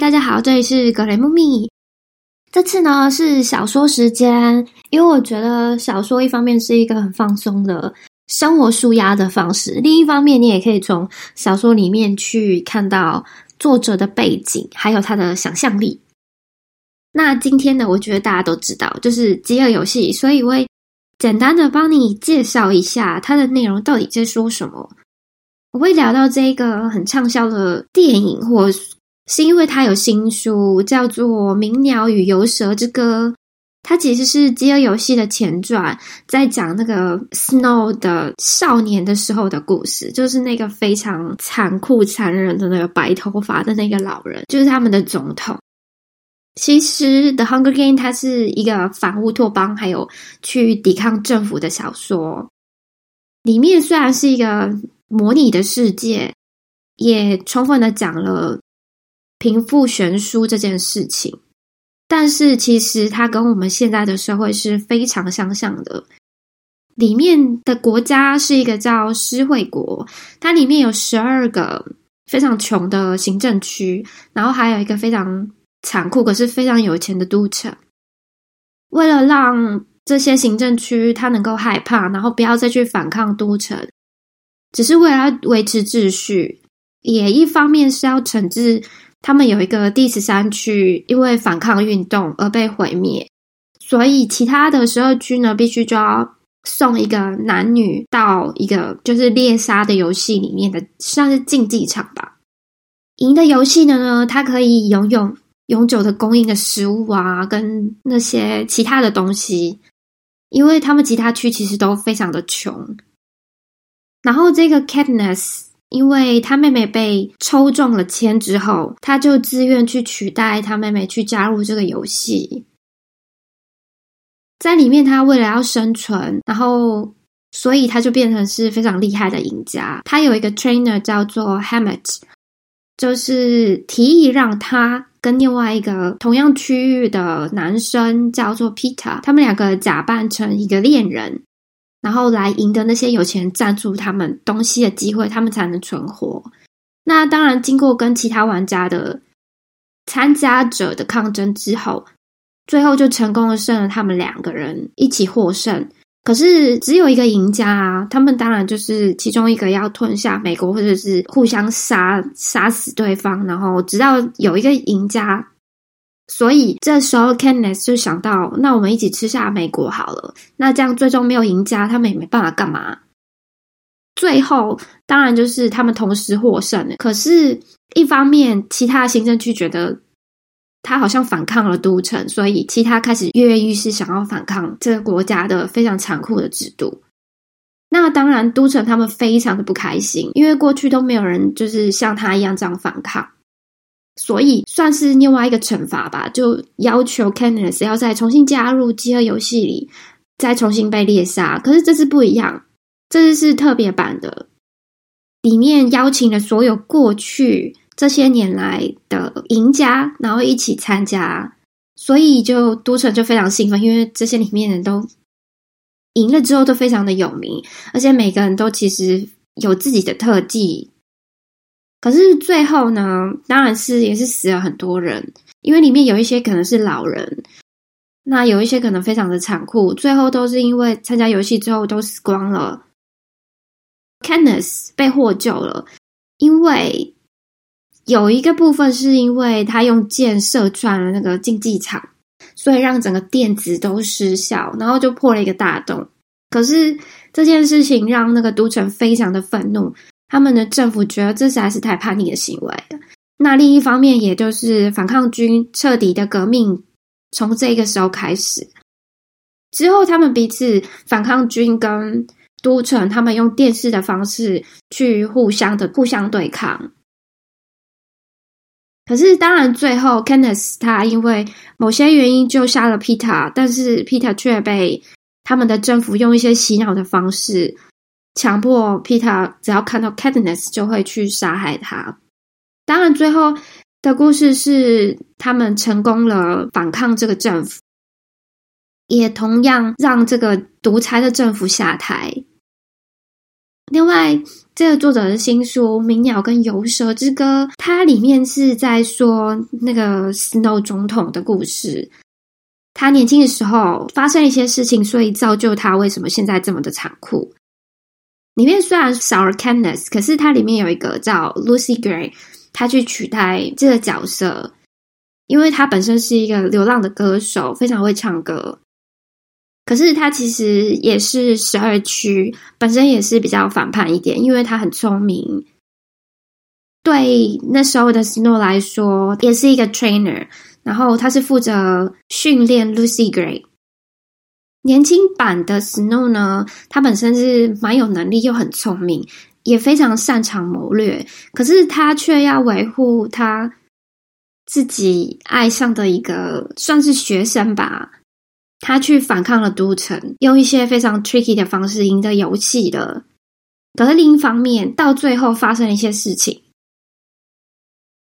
大家好，这里是格雷木米。这次呢是小说时间，因为我觉得小说一方面是一个很放松的生活舒压的方式，另一方面你也可以从小说里面去看到作者的背景，还有他的想象力。那今天呢，我觉得大家都知道，就是饥饿游戏，所以我会简单的帮你介绍一下它的内容到底在说什么。我会聊到这个很畅销的电影，或是因为它有新书叫做《鸣鸟与游蛇之歌》，它其实是《饥饿游戏》的前传，在讲那个 Snow 的少年的时候的故事，就是那个非常残酷、残忍的那个白头发的那个老人，就是他们的总统。其实《The Hunger Game》它是一个反乌托邦，还有去抵抗政府的小说。里面虽然是一个模拟的世界，也充分的讲了贫富悬殊这件事情，但是其实它跟我们现在的社会是非常相像的。里面的国家是一个叫施惠国，它里面有十二个非常穷的行政区，然后还有一个非常残酷可是非常有钱的都城。为了让这些行政区它能够害怕，然后不要再去反抗都城。只是为了维持秩序，也一方面是要惩治他们有一个第十三区因为反抗运动而被毁灭，所以其他的十二区呢，必须就要送一个男女到一个就是猎杀的游戏里面的，算是竞技场吧。赢的游戏的呢，它可以拥有永久的供应的食物啊，跟那些其他的东西，因为他们其他区其实都非常的穷。然后这个 Katniss，因为他妹妹被抽中了签之后，他就自愿去取代他妹妹去加入这个游戏。在里面，他为了要生存，然后所以他就变成是非常厉害的赢家。他有一个 trainer 叫做 Hammett，就是提议让他跟另外一个同样区域的男生叫做 Peter，他们两个假扮成一个恋人。然后来赢得那些有钱人赞助他们东西的机会，他们才能存活。那当然，经过跟其他玩家的参加者的抗争之后，最后就成功的胜了他们两个人一起获胜。可是只有一个赢家啊，他们当然就是其中一个要吞下美国，或者是互相杀杀死对方，然后直到有一个赢家。所以这时候 c a n d i c e 就想到，那我们一起吃下美国好了。那这样最终没有赢家，他们也没办法干嘛。最后当然就是他们同时获胜了。可是，一方面其他行政区觉得他好像反抗了都城，所以其他开始跃跃欲试，想要反抗这个国家的非常残酷的制度。那当然，都城他们非常的不开心，因为过去都没有人就是像他一样这样反抗。所以算是另外一个惩罚吧，就要求 Candice 要再重新加入饥饿游戏里，再重新被猎杀。可是这次不一样，这次是特别版的，里面邀请了所有过去这些年来的赢家，然后一起参加。所以就都城就非常兴奋，因为这些里面人都赢了之后都非常的有名，而且每个人都其实有自己的特技。可是最后呢，当然是也是死了很多人，因为里面有一些可能是老人，那有一些可能非常的残酷，最后都是因为参加游戏之后都死光了。Candice 被获救了，因为有一个部分是因为他用箭射穿了那个竞技场，所以让整个电子都失效，然后就破了一个大洞。可是这件事情让那个都城非常的愤怒。他们的政府觉得这实在是太叛逆的行为了。那另一方面，也就是反抗军彻底的革命从这个时候开始之后，他们彼此反抗军跟都城，他们用电视的方式去互相的互相对抗。可是，当然最后，Kenneth 他因为某些原因就杀了 Peter，但是 Peter 却被他们的政府用一些洗脑的方式。强迫 Peter 只要看到 Katniss 就会去杀害他。当然，最后的故事是他们成功了反抗这个政府，也同样让这个独裁的政府下台。另外，这个作者的新书《鸣鸟跟游蛇之歌》，它里面是在说那个 Snow 总统的故事。他年轻的时候发生一些事情，所以造就他为什么现在这么的残酷。里面虽然少了 Candice，可是它里面有一个叫 Lucy Gray，他去取代这个角色，因为他本身是一个流浪的歌手，非常会唱歌。可是他其实也是十二区，本身也是比较反叛一点，因为他很聪明。对那时候的 Snow 来说，也是一个 trainer，然后他是负责训练 Lucy Gray。年轻版的 Snow 呢，他本身是蛮有能力又很聪明，也非常擅长谋略。可是他却要维护他自己爱上的一个算是学生吧，他去反抗了都城，用一些非常 tricky 的方式赢得游戏的。可是另一方面，到最后发生了一些事情，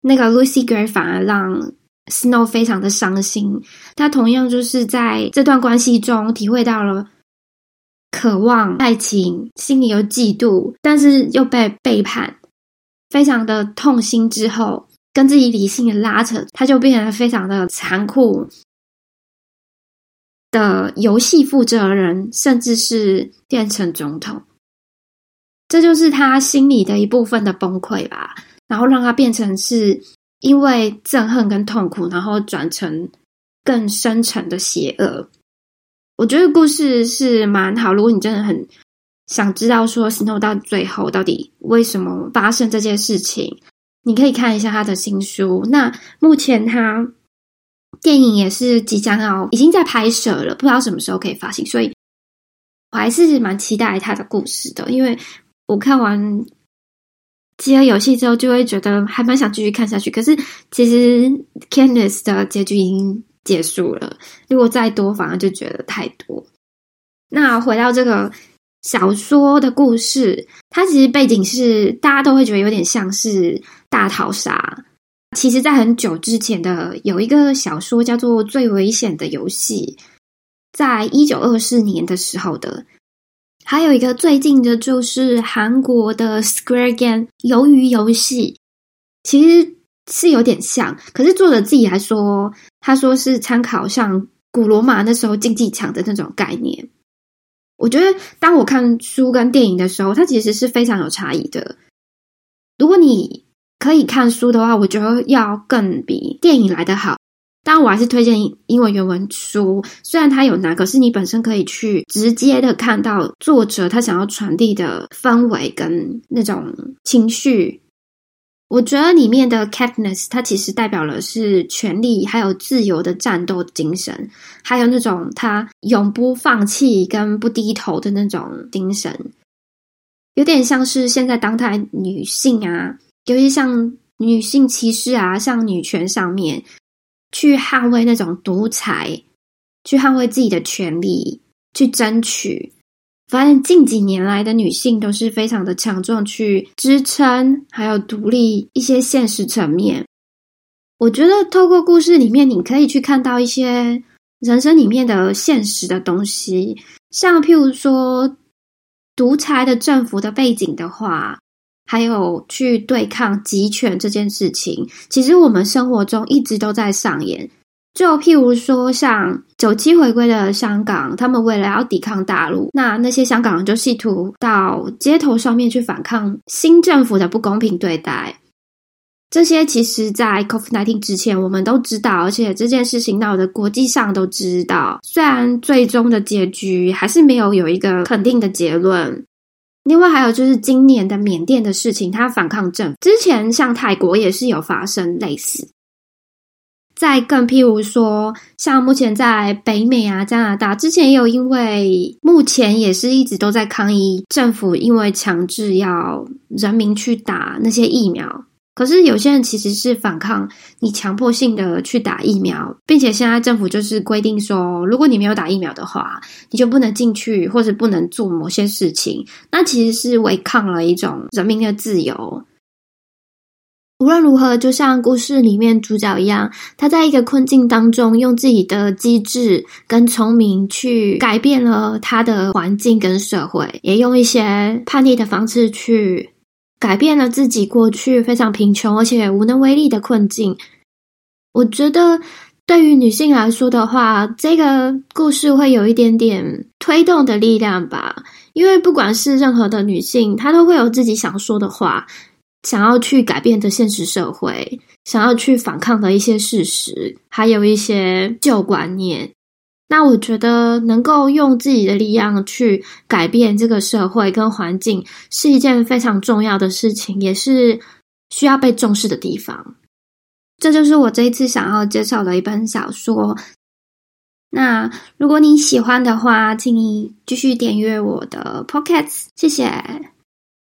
那个 Lucy Gray 反而让。Snow 非常的伤心，他同样就是在这段关系中体会到了渴望爱情，心里有嫉妒，但是又被背叛，非常的痛心。之后跟自己理性的拉扯，他就变得非常的残酷的游戏负责人，甚至是变成总统。这就是他心里的一部分的崩溃吧，然后让他变成是。因为憎恨跟痛苦，然后转成更深沉的邪恶。我觉得故事是蛮好。如果你真的很想知道说 Snow 到最后到底为什么发生这件事情，你可以看一下他的新书。那目前他电影也是即将要已经在拍摄了，不知道什么时候可以发行。所以我还是蛮期待他的故事的，因为我看完。饥饿游戏之后，就会觉得还蛮想继续看下去。可是，其实 Candice 的结局已经结束了。如果再多，反而就觉得太多。那回到这个小说的故事，它其实背景是大家都会觉得有点像是大逃杀。其实，在很久之前的有一个小说叫做《最危险的游戏》，在一九二四年的时候的。还有一个最近的，就是韩国的 Square Game 鱿鱼游戏，其实是有点像。可是作者自己还说，他说是参考像古罗马那时候竞技场的那种概念。我觉得，当我看书跟电影的时候，它其实是非常有差异的。如果你可以看书的话，我觉得要更比电影来的好。当然，我还是推荐英文原文书。虽然它有难，可是你本身可以去直接的看到作者他想要传递的氛围跟那种情绪。我觉得里面的 Katniss，它其实代表了是权力还有自由的战斗精神，还有那种他永不放弃跟不低头的那种精神，有点像是现在当代女性啊，尤其像女性歧视啊，像女权上面。去捍卫那种独裁，去捍卫自己的权利，去争取。发现近几年来的女性都是非常的强壮，去支撑还有独立一些现实层面。我觉得透过故事里面，你可以去看到一些人生里面的现实的东西，像譬如说独裁的政府的背景的话。还有去对抗集权这件事情，其实我们生活中一直都在上演。就譬如说，像九七回归的香港，他们为了要抵抗大陆，那那些香港人就试图到街头上面去反抗新政府的不公平对待。这些其实，在 COVID-19 之前，我们都知道，而且这件事情闹得国际上都知道。虽然最终的结局还是没有有一个肯定的结论。另外还有就是今年的缅甸的事情，它反抗政府之前，像泰国也是有发生类似。再更譬如说，像目前在北美啊、加拿大，之前也有因为目前也是一直都在抗议政府，因为强制要人民去打那些疫苗。可是有些人其实是反抗你强迫性的去打疫苗，并且现在政府就是规定说，如果你没有打疫苗的话，你就不能进去或者不能做某些事情。那其实是违抗了一种人民的自由。无论如何，就像故事里面主角一样，他在一个困境当中，用自己的机智跟聪明去改变了他的环境跟社会，也用一些叛逆的方式去改变了自己过去非常贫穷而且无能为力的困境。我觉得，对于女性来说的话，这个故事会有一点点推动的力量吧，因为不管是任何的女性，她都会有自己想说的话。想要去改变的现实社会，想要去反抗的一些事实，还有一些旧观念。那我觉得能够用自己的力量去改变这个社会跟环境，是一件非常重要的事情，也是需要被重视的地方。这就是我这一次想要介绍的一本小说。那如果你喜欢的话，请你继续点阅我的 Podcast，谢谢。